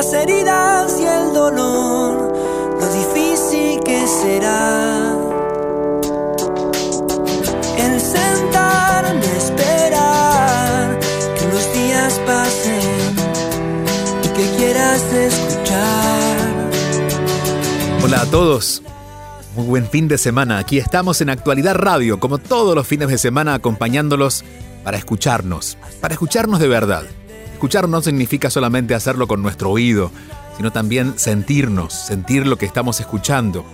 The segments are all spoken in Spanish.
las heridas y el dolor, lo difícil que será. El sentarme a esperar que los días pasen y que quieras escuchar. Hola a todos. Muy buen fin de semana. Aquí estamos en Actualidad Radio, como todos los fines de semana, acompañándolos para escucharnos, para escucharnos de verdad. Escuchar no significa solamente hacerlo con nuestro oído, sino también sentirnos, sentir lo que estamos escuchando,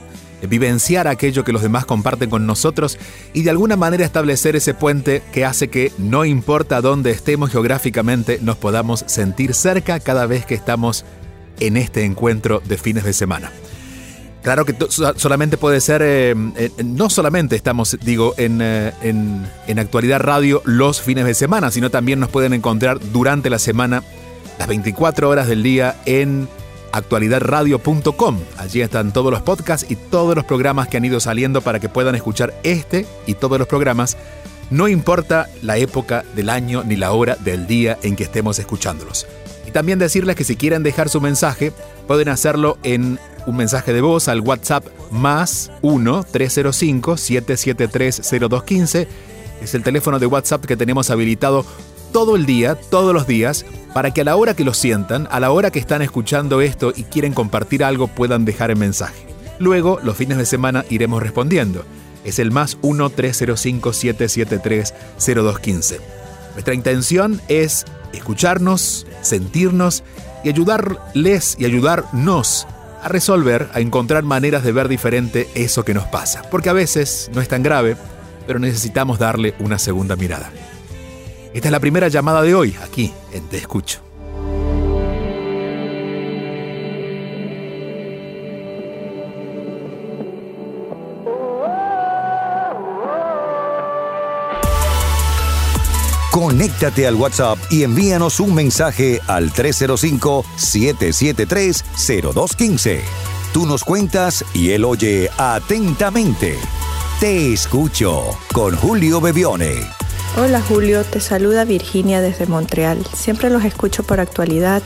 vivenciar aquello que los demás comparten con nosotros y de alguna manera establecer ese puente que hace que no importa dónde estemos geográficamente, nos podamos sentir cerca cada vez que estamos en este encuentro de fines de semana. Claro que solamente puede ser, eh, no solamente estamos, digo, en, eh, en, en actualidad radio los fines de semana, sino también nos pueden encontrar durante la semana, las 24 horas del día en actualidadradio.com. Allí están todos los podcasts y todos los programas que han ido saliendo para que puedan escuchar este y todos los programas. No importa la época del año ni la hora del día en que estemos escuchándolos. Y también decirles que si quieren dejar su mensaje, pueden hacerlo en un mensaje de voz al WhatsApp más 1-305-773-0215. Es el teléfono de WhatsApp que tenemos habilitado todo el día, todos los días, para que a la hora que lo sientan, a la hora que están escuchando esto y quieren compartir algo, puedan dejar el mensaje. Luego, los fines de semana iremos respondiendo. Es el más 1-305-773-0215. Nuestra intención es escucharnos, sentirnos y ayudarles y ayudarnos a resolver, a encontrar maneras de ver diferente eso que nos pasa. Porque a veces no es tan grave, pero necesitamos darle una segunda mirada. Esta es la primera llamada de hoy, aquí en Te Escucho. Conéctate al WhatsApp y envíanos un mensaje al 305-773-0215. Tú nos cuentas y él oye atentamente. Te escucho con Julio Bebione. Hola Julio, te saluda Virginia desde Montreal. Siempre los escucho por actualidad.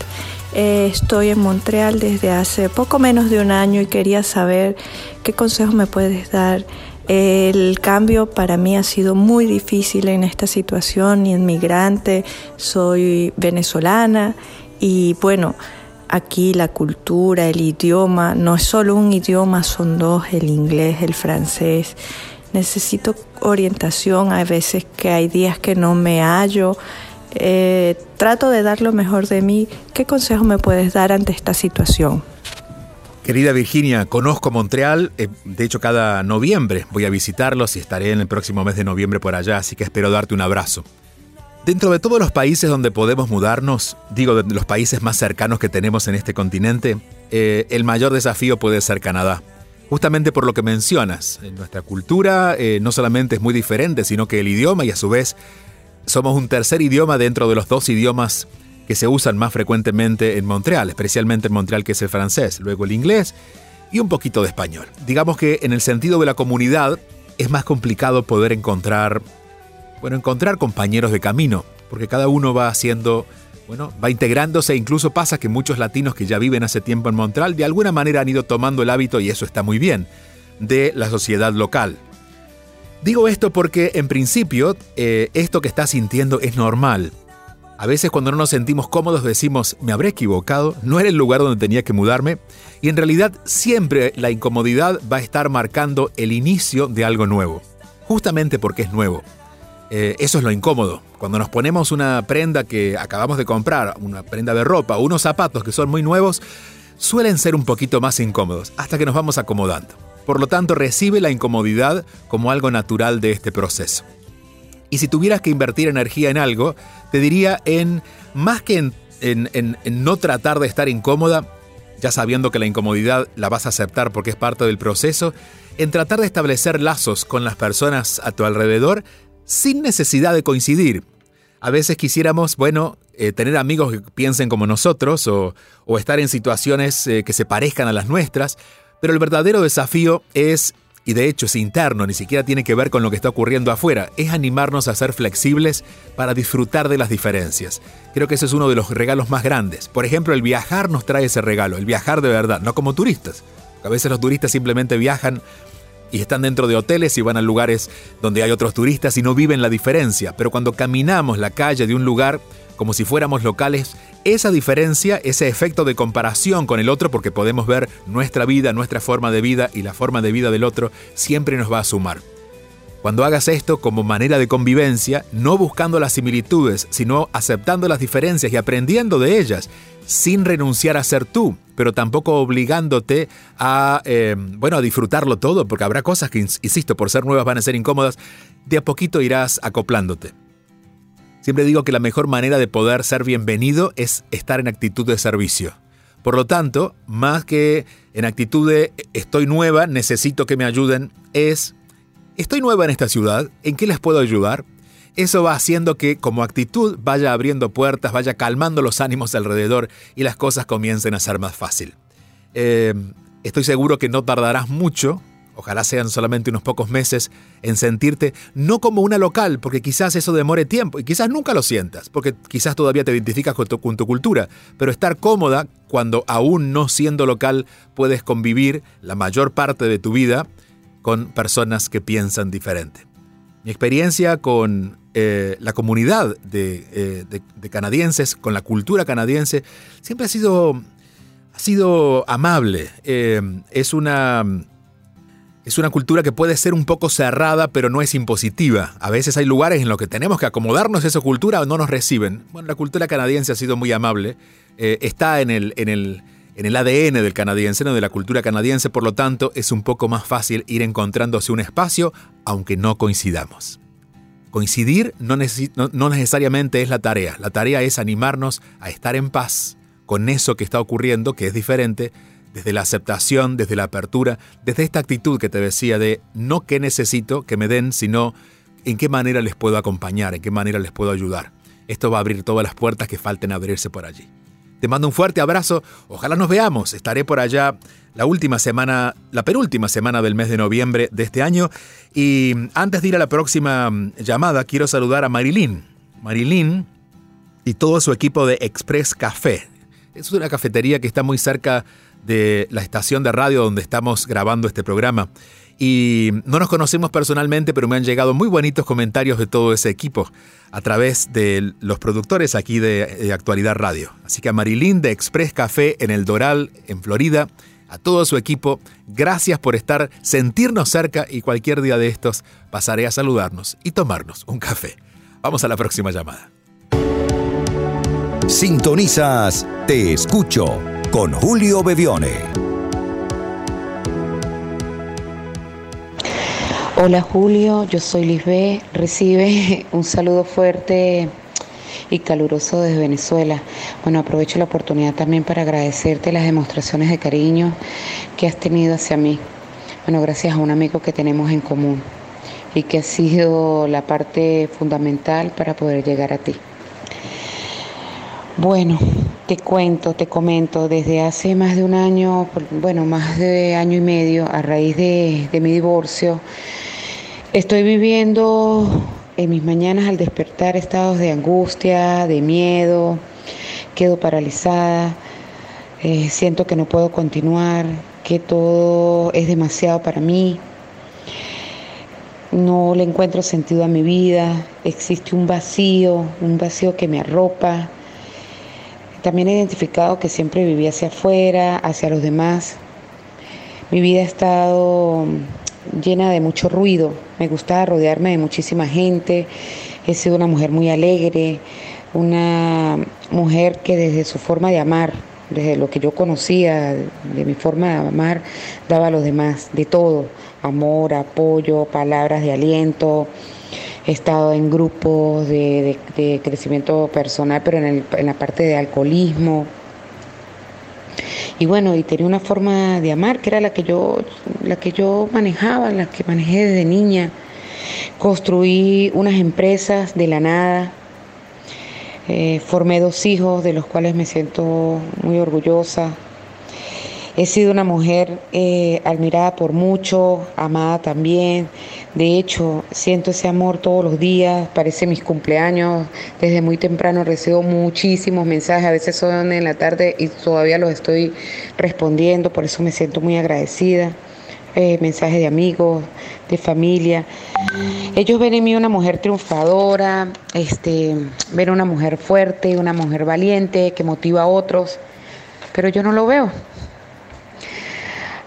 Eh, estoy en Montreal desde hace poco menos de un año y quería saber qué consejo me puedes dar. El cambio para mí ha sido muy difícil en esta situación, inmigrante, soy venezolana y bueno, aquí la cultura, el idioma, no es solo un idioma, son dos, el inglés, el francés. Necesito orientación, hay veces que hay días que no me hallo. Eh, trato de dar lo mejor de mí. ¿Qué consejo me puedes dar ante esta situación? Querida Virginia, conozco Montreal, eh, de hecho cada noviembre voy a visitarlos y estaré en el próximo mes de noviembre por allá, así que espero darte un abrazo. Dentro de todos los países donde podemos mudarnos, digo de los países más cercanos que tenemos en este continente, eh, el mayor desafío puede ser Canadá. Justamente por lo que mencionas, en nuestra cultura eh, no solamente es muy diferente, sino que el idioma y a su vez somos un tercer idioma dentro de los dos idiomas que se usan más frecuentemente en Montreal, especialmente en Montreal que es el francés, luego el inglés y un poquito de español. Digamos que en el sentido de la comunidad es más complicado poder encontrar, bueno, encontrar compañeros de camino, porque cada uno va haciendo, bueno, va integrándose, incluso pasa que muchos latinos que ya viven hace tiempo en Montreal de alguna manera han ido tomando el hábito, y eso está muy bien, de la sociedad local. Digo esto porque en principio eh, esto que estás sintiendo es normal. A veces cuando no nos sentimos cómodos decimos, me habré equivocado, no era el lugar donde tenía que mudarme, y en realidad siempre la incomodidad va a estar marcando el inicio de algo nuevo, justamente porque es nuevo. Eh, eso es lo incómodo. Cuando nos ponemos una prenda que acabamos de comprar, una prenda de ropa, unos zapatos que son muy nuevos, suelen ser un poquito más incómodos, hasta que nos vamos acomodando. Por lo tanto, recibe la incomodidad como algo natural de este proceso. Y si tuvieras que invertir energía en algo, te diría en, más que en, no tratar de estar incómoda, ya sabiendo que la incomodidad la vas a aceptar porque es parte del proceso, en tratar de establecer lazos con las personas a tu alrededor sin necesidad de coincidir. A veces quisiéramos, bueno, eh, tener amigos que piensen como nosotros o, estar en situaciones eh, que se parezcan a las nuestras, pero el verdadero desafío es, y de hecho es interno, ni siquiera tiene que ver con lo que está ocurriendo afuera, es animarnos a ser flexibles para disfrutar de las diferencias. Creo que ese es uno de los regalos más grandes. Por ejemplo, el viajar nos trae ese regalo, el viajar de verdad, no como turistas. A veces los turistas simplemente viajan y están dentro de hoteles y van a lugares donde hay otros turistas y no viven la diferencia. Pero cuando caminamos la calle de un lugar como si fuéramos locales, esa diferencia, ese efecto de comparación con el otro, porque podemos ver nuestra vida, nuestra forma de vida y la forma de vida del otro, siempre nos va a sumar. Cuando hagas esto como manera de convivencia, no buscando las similitudes, sino aceptando las diferencias y aprendiendo de ellas, sin renunciar a ser tú, pero tampoco obligándote a, eh, bueno, a disfrutarlo todo, porque habrá cosas que, insisto, por ser nuevas van a ser incómodas, de a poquito irás acoplándote. Siempre digo que la mejor manera de poder ser bienvenido es estar en actitud de servicio. Por lo tanto, más que en actitud de estoy nueva, necesito que me ayuden, es estoy nueva en esta ciudad, ¿en qué les puedo ayudar? Eso va haciendo que como actitud vaya abriendo puertas, vaya calmando los ánimos alrededor y las cosas comiencen a ser más fácil. Eh, estoy seguro que no tardarás mucho ojalá sean solamente unos pocos meses, en sentirte no como una local, porque quizás eso demore tiempo y quizás nunca lo sientas, porque quizás todavía te identificas con tu, cultura, pero estar cómoda cuando aún no siendo local puedes convivir la mayor parte de tu vida con personas que piensan diferente. Mi experiencia con eh, la comunidad eh, de, canadienses, con la cultura canadiense, siempre ha sido, ha sido amable. Eh, es una es una cultura que puede ser un poco cerrada, pero no es impositiva. A veces hay lugares en los que tenemos que acomodarnos a esa cultura o no nos reciben. Bueno, la cultura canadiense ha sido muy amable. Eh, está en el, en, el, en el ADN del canadiense, no de la cultura canadiense, por lo tanto es un poco más fácil ir encontrándose un espacio, aunque no coincidamos. Coincidir no, no necesariamente es la tarea. La tarea es animarnos a estar en paz con eso que está ocurriendo, que es diferente, desde la aceptación, desde la apertura, desde esta actitud que te decía de no qué necesito que me den, sino en qué manera les puedo acompañar, en qué manera les puedo ayudar. Esto va a abrir todas las puertas que falten abrirse por allí. Te mando un fuerte abrazo, ojalá nos veamos, estaré por allá la última semana, la penúltima semana del mes de noviembre de este año y antes de ir a la próxima mm, llamada quiero saludar a Marilyn. Marilyn y todo su equipo de Express Café. Es una cafetería que está muy cerca de la estación de radio donde estamos grabando este programa. Y no nos conocemos personalmente, pero me han llegado muy bonitos comentarios de todo ese equipo a través de los productores aquí de, Actualidad Radio. Así que a Marilyn de Express Café en el Doral, en Florida, a todo su equipo, gracias por estar, sentirnos cerca y cualquier día de estos pasaré a saludarnos y tomarnos un café. Vamos a la próxima llamada. Sintonizas Te Escucho con Julio Bevione. Hola Julio, yo soy Lisbeth. Recibe un saludo fuerte y caluroso desde Venezuela. Bueno, aprovecho la oportunidad también para agradecerte las demostraciones de cariño que has tenido hacia mí. Bueno, gracias a un amigo que tenemos en común y que ha sido la parte fundamental para poder llegar a ti. Bueno, te cuento, te comento, desde hace más de un año, bueno, más de año y medio, a raíz de, mi divorcio, estoy viviendo en mis mañanas al despertar estados de angustia, de miedo, quedo paralizada, eh, siento que no puedo continuar, que todo es demasiado para mí, no le encuentro sentido a mi vida, existe un vacío, un vacío que me arropa también he identificado que siempre viví hacia afuera, hacia los demás. Mi vida ha estado llena de mucho ruido. Me gustaba rodearme de muchísima gente. He sido una mujer muy alegre, una mujer que desde su forma de amar, desde lo que yo conocía, de mi forma de amar, daba a los demás de todo. Amor, apoyo, palabras de aliento, he estado en grupos de, crecimiento personal, pero en, la parte de alcoholismo. y bueno, y tenía una forma de amar que era la que yo, la que yo manejaba, la que manejé desde niña. Construí unas empresas de la nada, eh, formé dos hijos de los cuales me siento muy orgullosa. He sido una mujer eh, admirada por mucho, amada también. De hecho, siento ese amor todos los días, parece mis cumpleaños. Desde muy temprano recibo muchísimos mensajes, a veces son en la tarde y todavía los estoy respondiendo, por eso me siento muy agradecida. Eh, mensajes de amigos, de familia. Ellos ven en mí una mujer triunfadora, este, ven una mujer fuerte, una mujer valiente, que motiva a otros, pero yo no lo veo.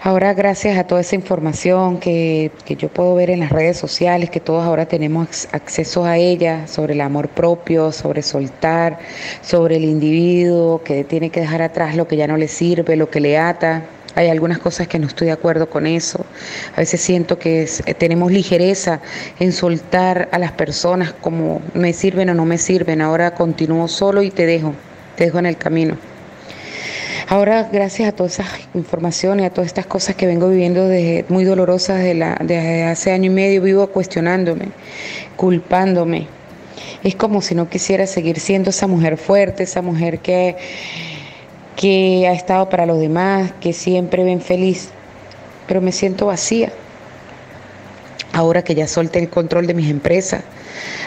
Ahora gracias a toda esa información que, que, yo puedo ver en las redes sociales, que todos ahora tenemos acceso a ella, sobre el amor propio, sobre soltar, sobre el individuo que tiene que dejar atrás lo que ya no le sirve, lo que le ata. Hay algunas cosas que no estoy de acuerdo con eso. A veces siento que eh, tenemos ligereza en soltar a las personas como me sirven o no me sirven. Ahora continúo solo y te dejo, te dejo en el camino. Ahora, gracias a toda esa información y a todas estas cosas que vengo viviendo desde, muy dolorosas de la, desde hace año y medio, vivo cuestionándome, culpándome. Es como si no quisiera seguir siendo esa mujer fuerte, esa mujer que, que ha estado para los demás, que siempre ven feliz, pero me siento vacía. Ahora que ya solté el control de mis empresas,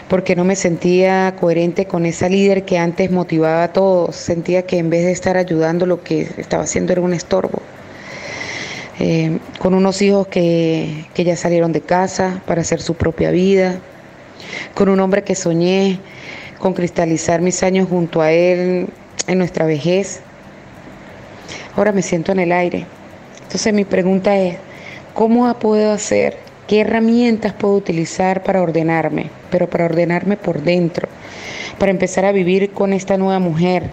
porque no me sentía coherente con esa líder que antes motivaba a todos. Sentía que en vez de estar ayudando, lo que estaba haciendo era un estorbo. Eh, con unos hijos que, que ya salieron de casa para hacer su propia vida, con un hombre que soñé con cristalizar mis años junto a él en nuestra vejez. Ahora me siento en el aire. Entonces mi pregunta es, ¿cómo puedo hacer ¿Qué herramientas puedo utilizar para ordenarme? Pero para ordenarme por dentro, para empezar a vivir con esta nueva mujer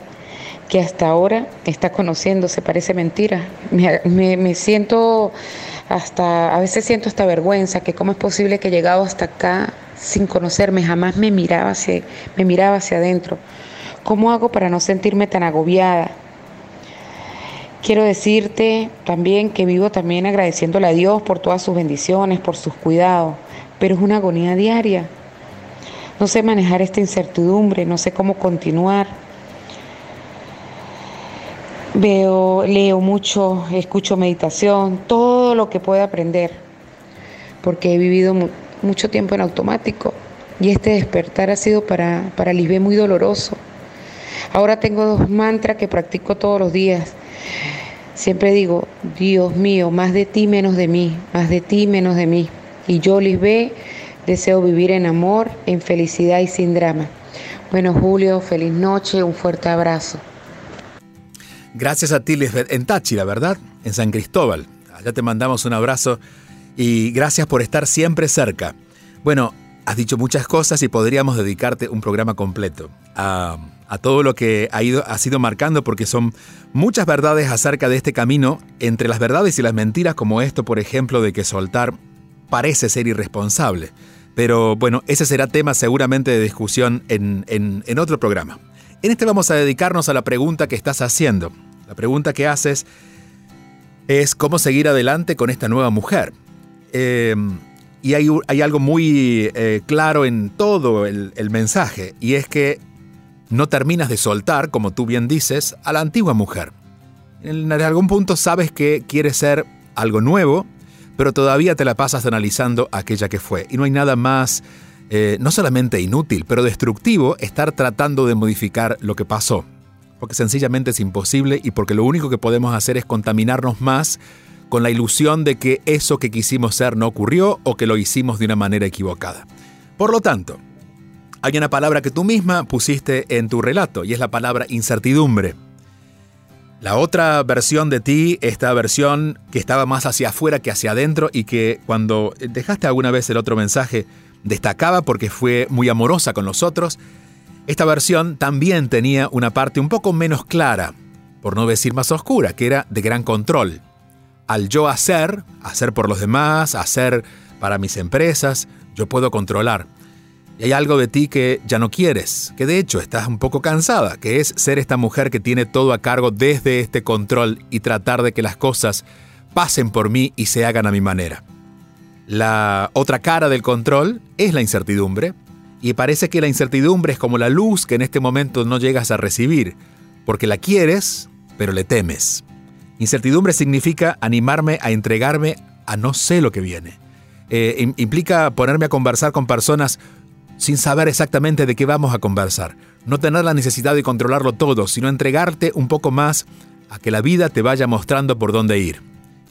que hasta ahora está conociendo, se parece mentira. Me, siento hasta, a veces siento hasta vergüenza, que cómo es posible que he llegado hasta acá sin conocerme, jamás me miraba hacia, me miraba hacia adentro. ¿Cómo hago para no sentirme tan agobiada? Quiero decirte también que vivo también agradeciéndole a Dios por todas sus bendiciones, por sus cuidados, pero es una agonía diaria. No sé manejar esta incertidumbre, no sé cómo continuar. Veo, leo mucho, escucho meditación, todo lo que pueda aprender, porque he vivido mucho tiempo en automático y este despertar ha sido para, para Lisbeth muy doloroso. Ahora tengo dos mantras que practico todos los días Siempre digo, Dios mío, más de ti, menos de mí, más de ti, menos de mí. Y yo, Lisbeth, deseo vivir en amor, en felicidad y sin drama. Bueno, Julio, feliz noche, un fuerte abrazo. Gracias a ti, Lisbeth, en Táchira, ¿verdad? En San Cristóbal. Allá te mandamos un abrazo y gracias por estar siempre cerca. Bueno, has dicho muchas cosas y podríamos dedicarte un programa completo a a todo lo que ha, ido, ha sido marcando, porque son muchas verdades acerca de este camino, entre las verdades y las mentiras, como esto, por ejemplo, de que soltar parece ser irresponsable. Pero bueno, ese será tema seguramente de discusión en, en, otro programa. En este vamos a dedicarnos a la pregunta que estás haciendo. La pregunta que haces es cómo seguir adelante con esta nueva mujer. Em, y hay, hay, algo muy eh, claro en todo el, el mensaje, y es que no terminas de soltar, como tú bien dices, a la antigua mujer. En algún punto sabes que quieres ser algo nuevo, pero todavía te la pasas analizando aquella que fue. Y no hay nada más, eh, no solamente inútil, pero destructivo estar tratando de modificar lo que pasó. Porque sencillamente es imposible y porque lo único que podemos hacer es contaminarnos más con la ilusión de que eso que quisimos ser no ocurrió o que lo hicimos de una manera equivocada. Por lo tanto, hay una palabra que tú misma pusiste en tu relato y es la palabra incertidumbre. La otra versión de ti, esta versión que estaba más hacia afuera que hacia adentro y que cuando dejaste alguna vez el otro mensaje destacaba porque fue muy amorosa con los otros, esta versión también tenía una parte un poco menos clara, por no decir más oscura, que era de gran control. Al yo hacer, hacer por los demás, hacer para mis empresas, yo puedo controlar. Y hay algo de ti que ya no quieres, que de hecho estás un poco cansada, que es ser esta mujer que tiene todo a cargo desde este control y tratar de que las cosas pasen por mí y se hagan a mi manera. La otra cara del control es la incertidumbre, y parece que la incertidumbre es como la luz que en este momento no llegas a recibir, porque la quieres, pero le temes. Incertidumbre significa animarme a entregarme a no sé lo que viene. Eh, implica ponerme a conversar con personas sin saber exactamente de qué vamos a conversar. No tener la necesidad de controlarlo todo, sino entregarte un poco más a que la vida te vaya mostrando por dónde ir.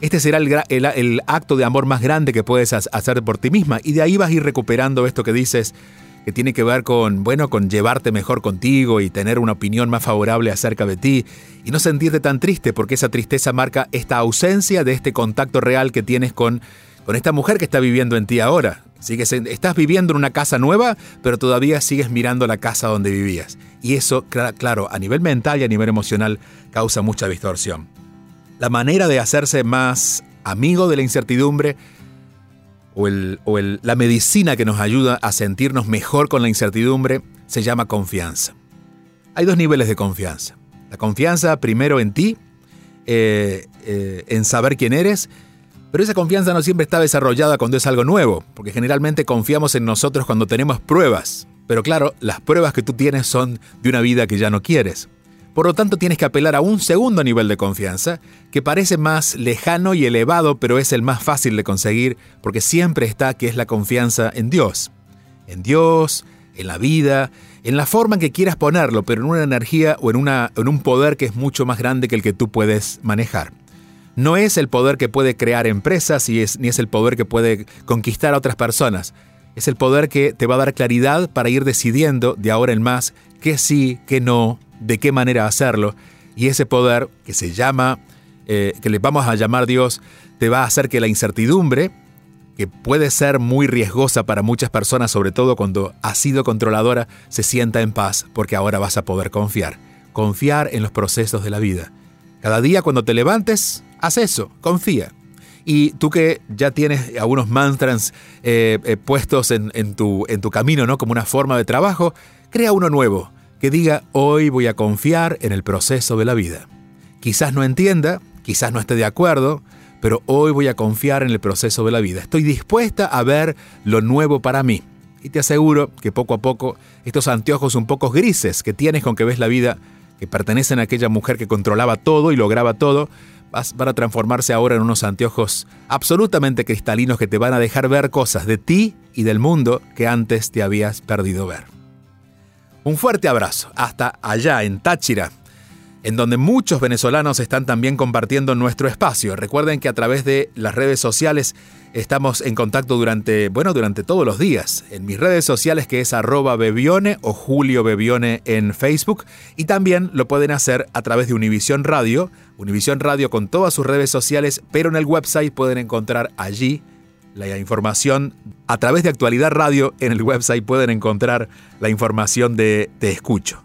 Este será el, acto de amor más grande que puedes hacer por ti misma y de ahí vas a ir recuperando esto que dices que tiene que ver con, bueno, con llevarte mejor contigo y tener una opinión más favorable acerca de ti y no sentirte tan triste porque esa tristeza marca esta ausencia de este contacto real que tienes con, con esta mujer que está viviendo en ti ahora. Sigues estás viviendo en una casa nueva, pero todavía sigues mirando la casa donde vivías. Y eso, claro, a nivel mental y a nivel emocional causa mucha distorsión. La manera de hacerse más amigo de la incertidumbre o, la medicina que nos ayuda a sentirnos mejor con la incertidumbre se llama confianza. Hay dos niveles de confianza. La confianza primero en ti, eh, eh, en saber quién eres, pero esa confianza no siempre está desarrollada cuando es algo nuevo, porque generalmente confiamos en nosotros cuando tenemos pruebas. Pero claro, las pruebas que tú tienes son de una vida que ya no quieres. Por lo tanto, tienes que apelar a un segundo nivel de confianza, que parece más lejano y elevado, pero es el más fácil de conseguir, porque siempre está que es la confianza en Dios. En Dios, en la vida, en la forma en que quieras ponerlo, pero en una energía o en, una, en un poder que es mucho más grande que el que tú puedes manejar. No es el poder que puede crear empresas y es, ni es el poder que puede conquistar a otras personas. Es el poder que te va a dar claridad para ir decidiendo de ahora en más qué sí, qué no, de qué manera hacerlo. Y ese poder que se llama, eh, que le vamos a llamar Dios, te va a hacer que la incertidumbre, que puede ser muy riesgosa para muchas personas, sobre todo cuando has sido controladora, se sienta en paz porque ahora vas a poder confiar. Confiar en los procesos de la vida. Cada día cuando te levantes, haz eso, confía. Y tú que ya tienes algunos mantras eh, eh, puestos en, tu, en tu camino, ¿no? Como una forma de trabajo, crea uno nuevo que diga hoy voy a confiar en el proceso de la vida. Quizás no entienda, quizás no esté de acuerdo, pero hoy voy a confiar en el proceso de la vida. Estoy dispuesta a ver lo nuevo para mí. Y te aseguro que poco a poco estos anteojos un poco grises que tienes con que ves la vida, que pertenecen a aquella mujer que controlaba todo y lograba todo, van a transformarse ahora en unos anteojos absolutamente cristalinos que te van a dejar ver cosas de ti y del mundo que antes te habías perdido ver. Un fuerte abrazo hasta allá en Táchira, en donde muchos venezolanos están también compartiendo nuestro espacio. Recuerden que a través de las redes sociales estamos en contacto durante, bueno, durante todos los días. En mis redes sociales que es arroba Bebione o Julio Bebione en Facebook. Y también lo pueden hacer a través de Univisión Radio. Univisión Radio con todas sus redes sociales, pero en el website pueden encontrar allí la información a través de Actualidad Radio en el website pueden encontrar la información de Te Escucho.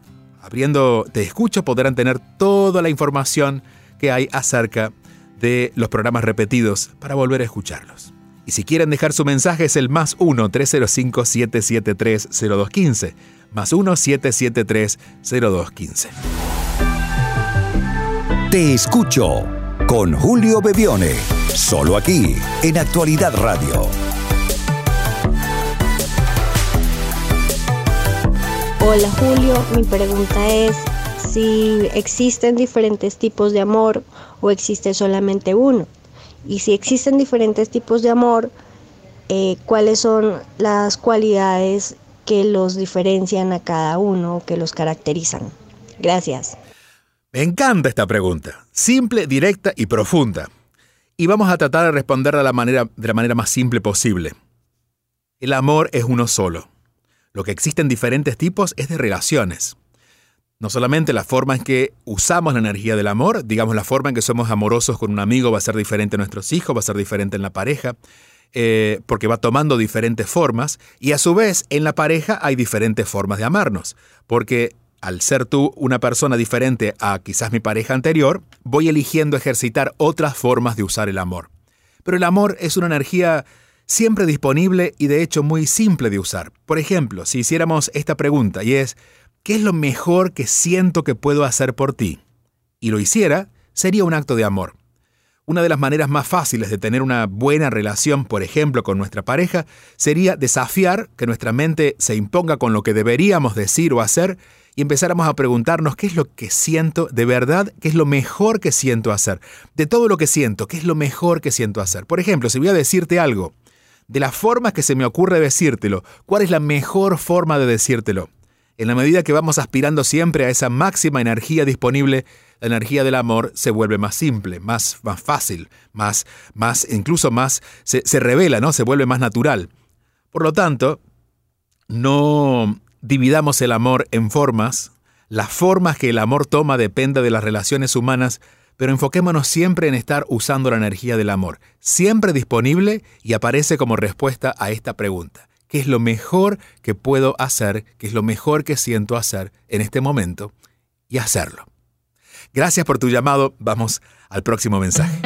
Abriendo Te Escucho podrán tener toda la información que hay acerca de los programas repetidos para volver a escucharlos. Y si quieren dejar su mensaje es el más 1-305-773-0215. Más 1-773-0215. Te escucho con Julio Bebione. Solo aquí, en Actualidad Radio. Hola Julio, mi pregunta es si existen diferentes tipos de amor o existe solamente uno. Y si existen diferentes tipos de amor, eh, ¿cuáles son las cualidades que los diferencian a cada uno, que los caracterizan? Gracias. Me encanta esta pregunta, simple, directa y profunda y vamos a tratar de responderla de la manera, de la manera más simple posible. El amor es uno solo. Lo que existen diferentes tipos es de relaciones. No solamente la forma en que usamos la energía del amor, digamos la forma en que somos amorosos con un amigo va a ser diferente en nuestros hijos, va a ser diferente en la pareja, eh, porque va tomando diferentes formas, y a su vez en la pareja hay diferentes formas de amarnos, porque al ser tú una persona diferente a quizás mi pareja anterior, voy eligiendo ejercitar otras formas de usar el amor. Pero el amor es una energía siempre disponible y de hecho muy simple de usar. Por ejemplo, si hiciéramos esta pregunta y es, ¿qué es lo mejor que siento que puedo hacer por ti? Y lo hiciera, sería un acto de amor. Una de las maneras más fáciles de tener una buena relación, por ejemplo, con nuestra pareja, sería desafiar que nuestra mente se imponga con lo que deberíamos decir o hacer y empezáramos a preguntarnos qué es lo que siento de verdad, qué es lo mejor que siento hacer. De todo lo que siento, qué es lo mejor que siento hacer. Por ejemplo, si voy a decirte algo, de las formas que se me ocurre decírtelo, ¿cuál es la mejor forma de decírtelo? En la medida que vamos aspirando siempre a esa máxima energía disponible, la energía del amor se vuelve más simple, más, más fácil, más, más, incluso más, se, se revela, ¿no? Se vuelve más natural. Por lo tanto, no dividamos el amor en formas. Las formas que el amor toma depende de las relaciones humanas, pero enfoquémonos siempre en estar usando la energía del amor, siempre disponible y aparece como respuesta a esta pregunta. ¿Qué es lo mejor que puedo hacer? ¿Qué es lo mejor que siento hacer en este momento? Y hacerlo. Gracias por tu llamado. Vamos al próximo mensaje.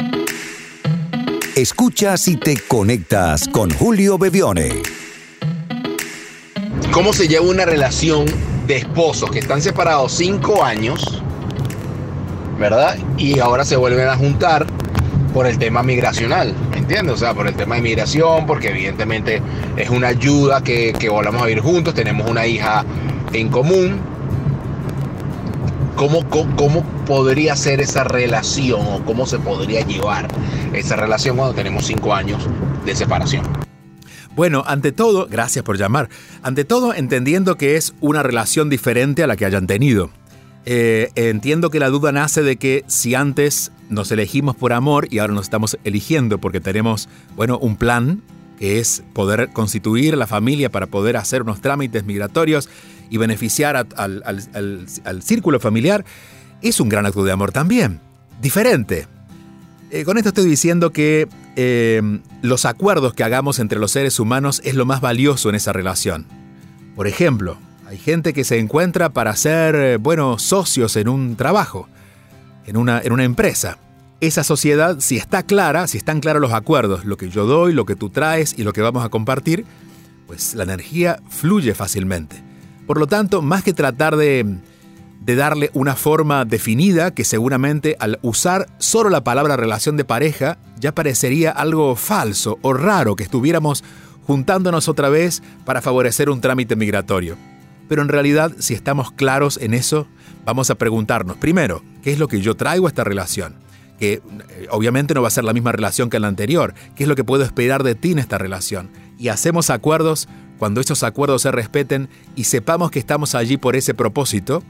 Escuchas y te conectas con Julio Bebione. ¿Cómo se lleva una relación de esposos que están separados cinco años, ¿verdad? Y ahora se vuelven a juntar por el tema migracional, ¿me entiendes? O sea, por el tema de migración, porque evidentemente es una ayuda que, que volvamos a vivir juntos, tenemos una hija en común, ¿Cómo, cómo, podría ser esa relación o cómo se podría llevar esa relación cuando tenemos cinco años de separación? Bueno, ante todo, gracias por llamar. Ante todo, entendiendo que es una relación diferente a la que hayan tenido. Eh, entiendo que la duda nace de que si antes nos elegimos por amor y ahora nos estamos eligiendo porque tenemos, bueno, un plan que es poder constituir la familia para poder hacer unos trámites migratorios y beneficiar al, círculo familiar, es un gran acto de amor también, diferente. Eh, con esto estoy diciendo que eh, los acuerdos que hagamos entre los seres humanos es lo más valioso en esa relación. Por ejemplo, hay gente que se encuentra para ser, eh, bueno, socios en un trabajo, en una, en una empresa. Esa sociedad, si está clara, si están claros los acuerdos, lo que yo doy, lo que tú traes y lo que vamos a compartir, pues la energía fluye fácilmente. Por lo tanto, más que tratar de, darle una forma definida, que seguramente al usar solo la palabra relación de pareja, ya parecería algo falso o raro que estuviéramos juntándonos otra vez para favorecer un trámite migratorio. Pero en realidad, si estamos claros en eso, vamos a preguntarnos, primero, ¿qué es lo que yo traigo a esta relación? Que eh, obviamente no va a ser la misma relación que la anterior. ¿Qué es lo que puedo esperar de ti en esta relación? Y hacemos acuerdos cuando esos acuerdos se respeten y sepamos que estamos allí por ese propósito,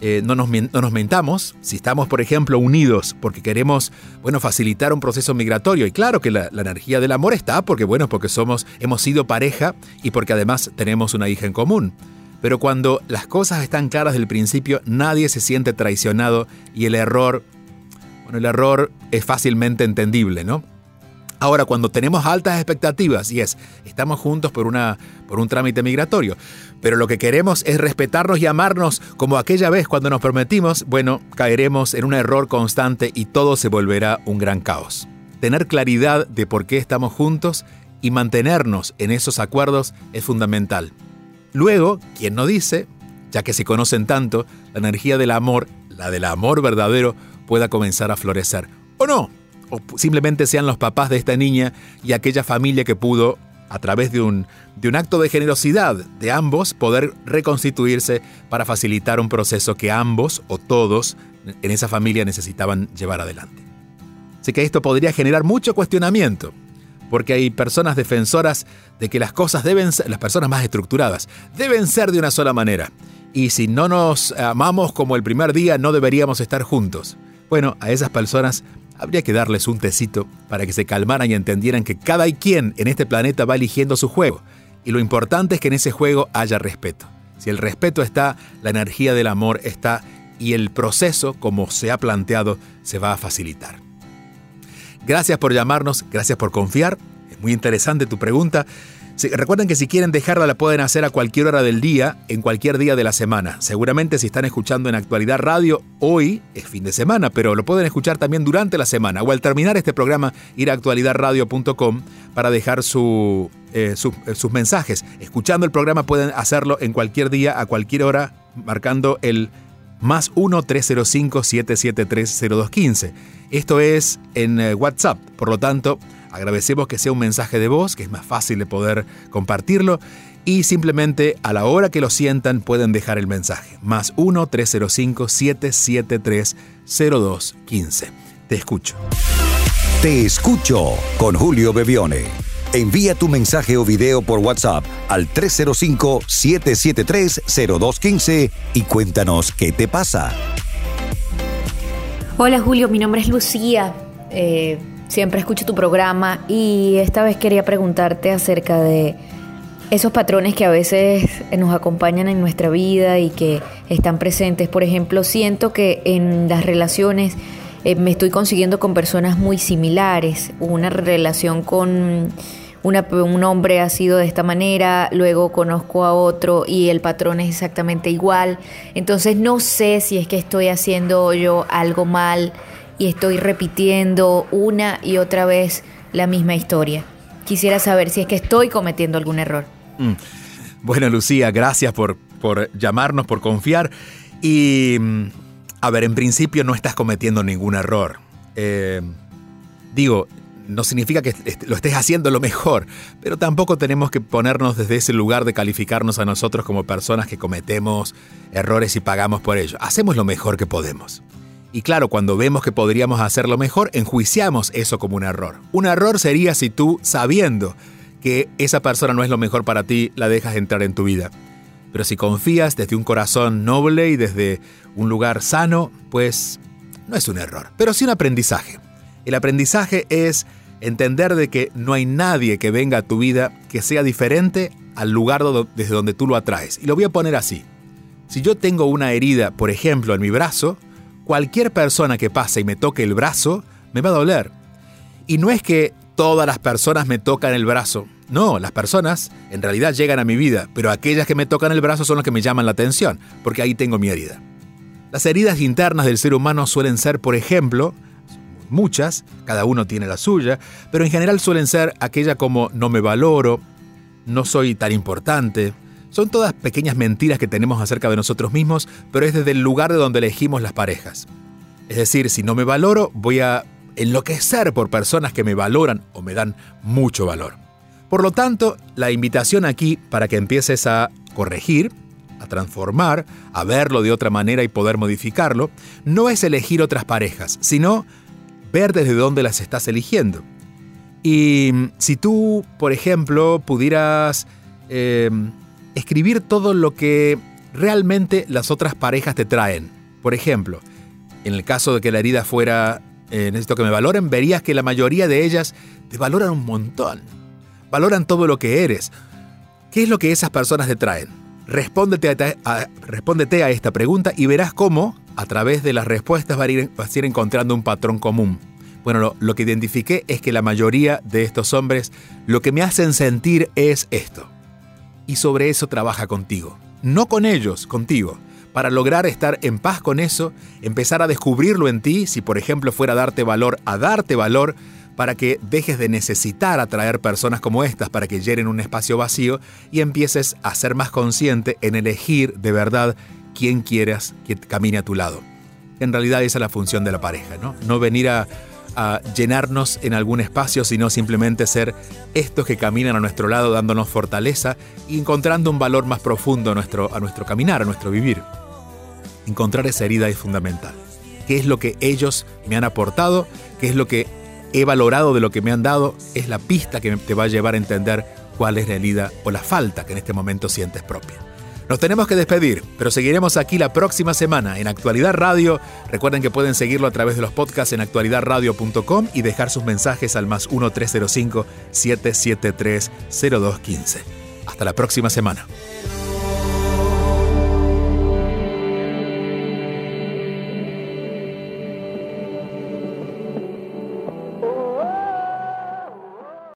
eh, no, nos, no, nos, mentamos, si estamos, por ejemplo, unidos porque queremos, bueno, facilitar un proceso migratorio, y claro que la, la, energía del amor está, porque, bueno, porque somos, hemos sido pareja y porque además tenemos una hija en común. Pero cuando las cosas están claras del principio, nadie se siente traicionado y el error, bueno, el error es fácilmente entendible, ¿no? Ahora, cuando tenemos altas expectativas, y es, estamos juntos por, una, por un trámite migratorio, pero lo que queremos es respetarnos y amarnos como aquella vez cuando nos prometimos, bueno, caeremos en un error constante y todo se volverá un gran caos. Tener claridad de por qué estamos juntos y mantenernos en esos acuerdos es fundamental. Luego, quien no dice, ya que se conocen tanto, la energía del amor, la del amor verdadero, pueda comenzar a florecer. ¿O no? o simplemente sean los papás de esta niña y aquella familia que pudo, a través de un, de un acto de generosidad de ambos, poder reconstituirse para facilitar un proceso que ambos o todos en esa familia necesitaban llevar adelante. Así que esto podría generar mucho cuestionamiento, porque hay personas defensoras de que las cosas deben ser, las personas más estructuradas, deben ser de una sola manera. Y si no nos amamos como el primer día, no deberíamos estar juntos. Bueno, a esas personas habría que darles un tecito para que se calmaran y entendieran que cada quien en este planeta va eligiendo su juego. Y lo importante es que en ese juego haya respeto. Si el respeto está, la energía del amor está y el proceso, como se ha planteado, se va a facilitar. Gracias por llamarnos, gracias por confiar. Es muy interesante tu pregunta recuerden que si quieren dejarla la pueden hacer a cualquier hora del día, en cualquier día de la semana. Seguramente si están escuchando en Actualidad Radio, hoy es fin de semana, pero lo pueden escuchar también durante la semana o al terminar este programa ir a actualidadradio.com para dejar eh, eh, sus mensajes. Escuchando el programa pueden hacerlo en cualquier día, a cualquier hora, marcando el más 1-305-773-0215. Esto es en eh, WhatsApp, por lo tanto, agradecemos que sea un mensaje de voz, que es más fácil de poder compartirlo. Y simplemente a la hora que lo sientan pueden dejar el mensaje. Más 1-305-773-0215. Te escucho. Te escucho con Julio Bebione. Envía tu mensaje o video por WhatsApp al 305-773-0215 y cuéntanos qué te pasa. Hola Julio, mi nombre es Lucía. Eh, siempre escucho tu programa y esta vez quería preguntarte acerca de esos patrones que a veces nos acompañan en nuestra vida y que están presentes. Por ejemplo, siento que en las relaciones eh, me estoy consiguiendo con personas muy similares. Una relación con un hombre ha sido de esta manera, luego conozco a otro y el patrón es exactamente igual. Entonces no sé si es que estoy haciendo yo algo mal y estoy repitiendo una y otra vez la misma historia. Quisiera saber si es que estoy cometiendo algún error. Mm. Bueno, Lucía, gracias por, por llamarnos, por confiar. Y, mm, a ver, en principio no estás cometiendo ningún error. Eh, digo, no significa que lo estés haciendo lo mejor, pero tampoco tenemos que ponernos desde ese lugar de calificarnos a nosotros como personas que cometemos errores y pagamos por ello. Hacemos lo mejor que podemos. Y claro, cuando vemos que podríamos hacerlo mejor, enjuiciamos eso como un error. Un error sería si tú, sabiendo que esa persona no es lo mejor para ti, la dejas entrar en tu vida. Pero si confías desde un corazón noble y desde un lugar sano, pues no es un error, pero sí un aprendizaje. El aprendizaje es entender de que no hay nadie que venga a tu vida que sea diferente al lugar desde donde tú lo atraes. Y lo voy a poner así. Si yo tengo una herida, por ejemplo, en mi brazo, cualquier persona que pase y me toque el brazo, me va a doler. Y no es que todas las personas me tocan el brazo. No, las personas en realidad llegan a mi vida, pero aquellas que me tocan el brazo son las que me llaman la atención, porque ahí tengo mi herida. Las heridas internas del ser humano suelen ser, por ejemplo, muchas, cada uno tiene la suya, pero en general suelen ser aquella como no me valoro, no soy tan importante. Son todas pequeñas mentiras que tenemos acerca de nosotros mismos, pero es desde el lugar de donde elegimos las parejas. Es decir, si no me valoro, voy a enloquecer por personas que me valoran o me dan mucho valor. Por lo tanto, la invitación aquí para que empieces a corregir, a transformar, a verlo de otra manera y poder modificarlo, no es elegir otras parejas, sino ver desde dónde las estás eligiendo. Y mm, si tú, por ejemplo, pudieras eh, escribir todo lo que realmente las otras parejas te traen. Por ejemplo, en el caso de que la herida fuera eh, necesito que me valoren, verías que la mayoría de ellas te valoran un montón. Valoran todo lo que eres. ¿Qué es lo que esas personas te traen? Respóndete a, a- esta pregunta y verás cómo, a través de las respuestas, vas a ir, vas a ir encontrando un patrón común. Bueno, lo, lo que identifiqué es que la mayoría de estos hombres lo que me hacen sentir es esto. Y sobre eso trabaja contigo. No con ellos, contigo. Para lograr estar en paz con eso, empezar a descubrirlo en ti, si por ejemplo fuera a darte valor, a darte valor, para que dejes de necesitar atraer personas como estas para que llenen un espacio vacío y empieces a ser más consciente en elegir de verdad quién quieras que camine a tu lado. En realidad esa es la función de la pareja, ¿no? No venir a, llenarnos en algún espacio, sino simplemente ser estos que caminan a nuestro lado dándonos fortaleza y encontrando un valor más profundo a nuestro, a nuestro caminar, a nuestro vivir. Encontrar esa herida es fundamental. ¿Qué es lo que ellos me han aportado? ¿Qué es lo que he valorado de lo que me han dado? Es la pista que te va a llevar a entender cuál es la herida o la falta que en este momento sientes propia. Nos tenemos que despedir, pero seguiremos aquí la próxima semana en Actualidad Radio. Recuerden que pueden seguirlo a través de los podcasts en actualidadradio.com y dejar sus mensajes al más 1-305-773-0215. Hasta la próxima semana.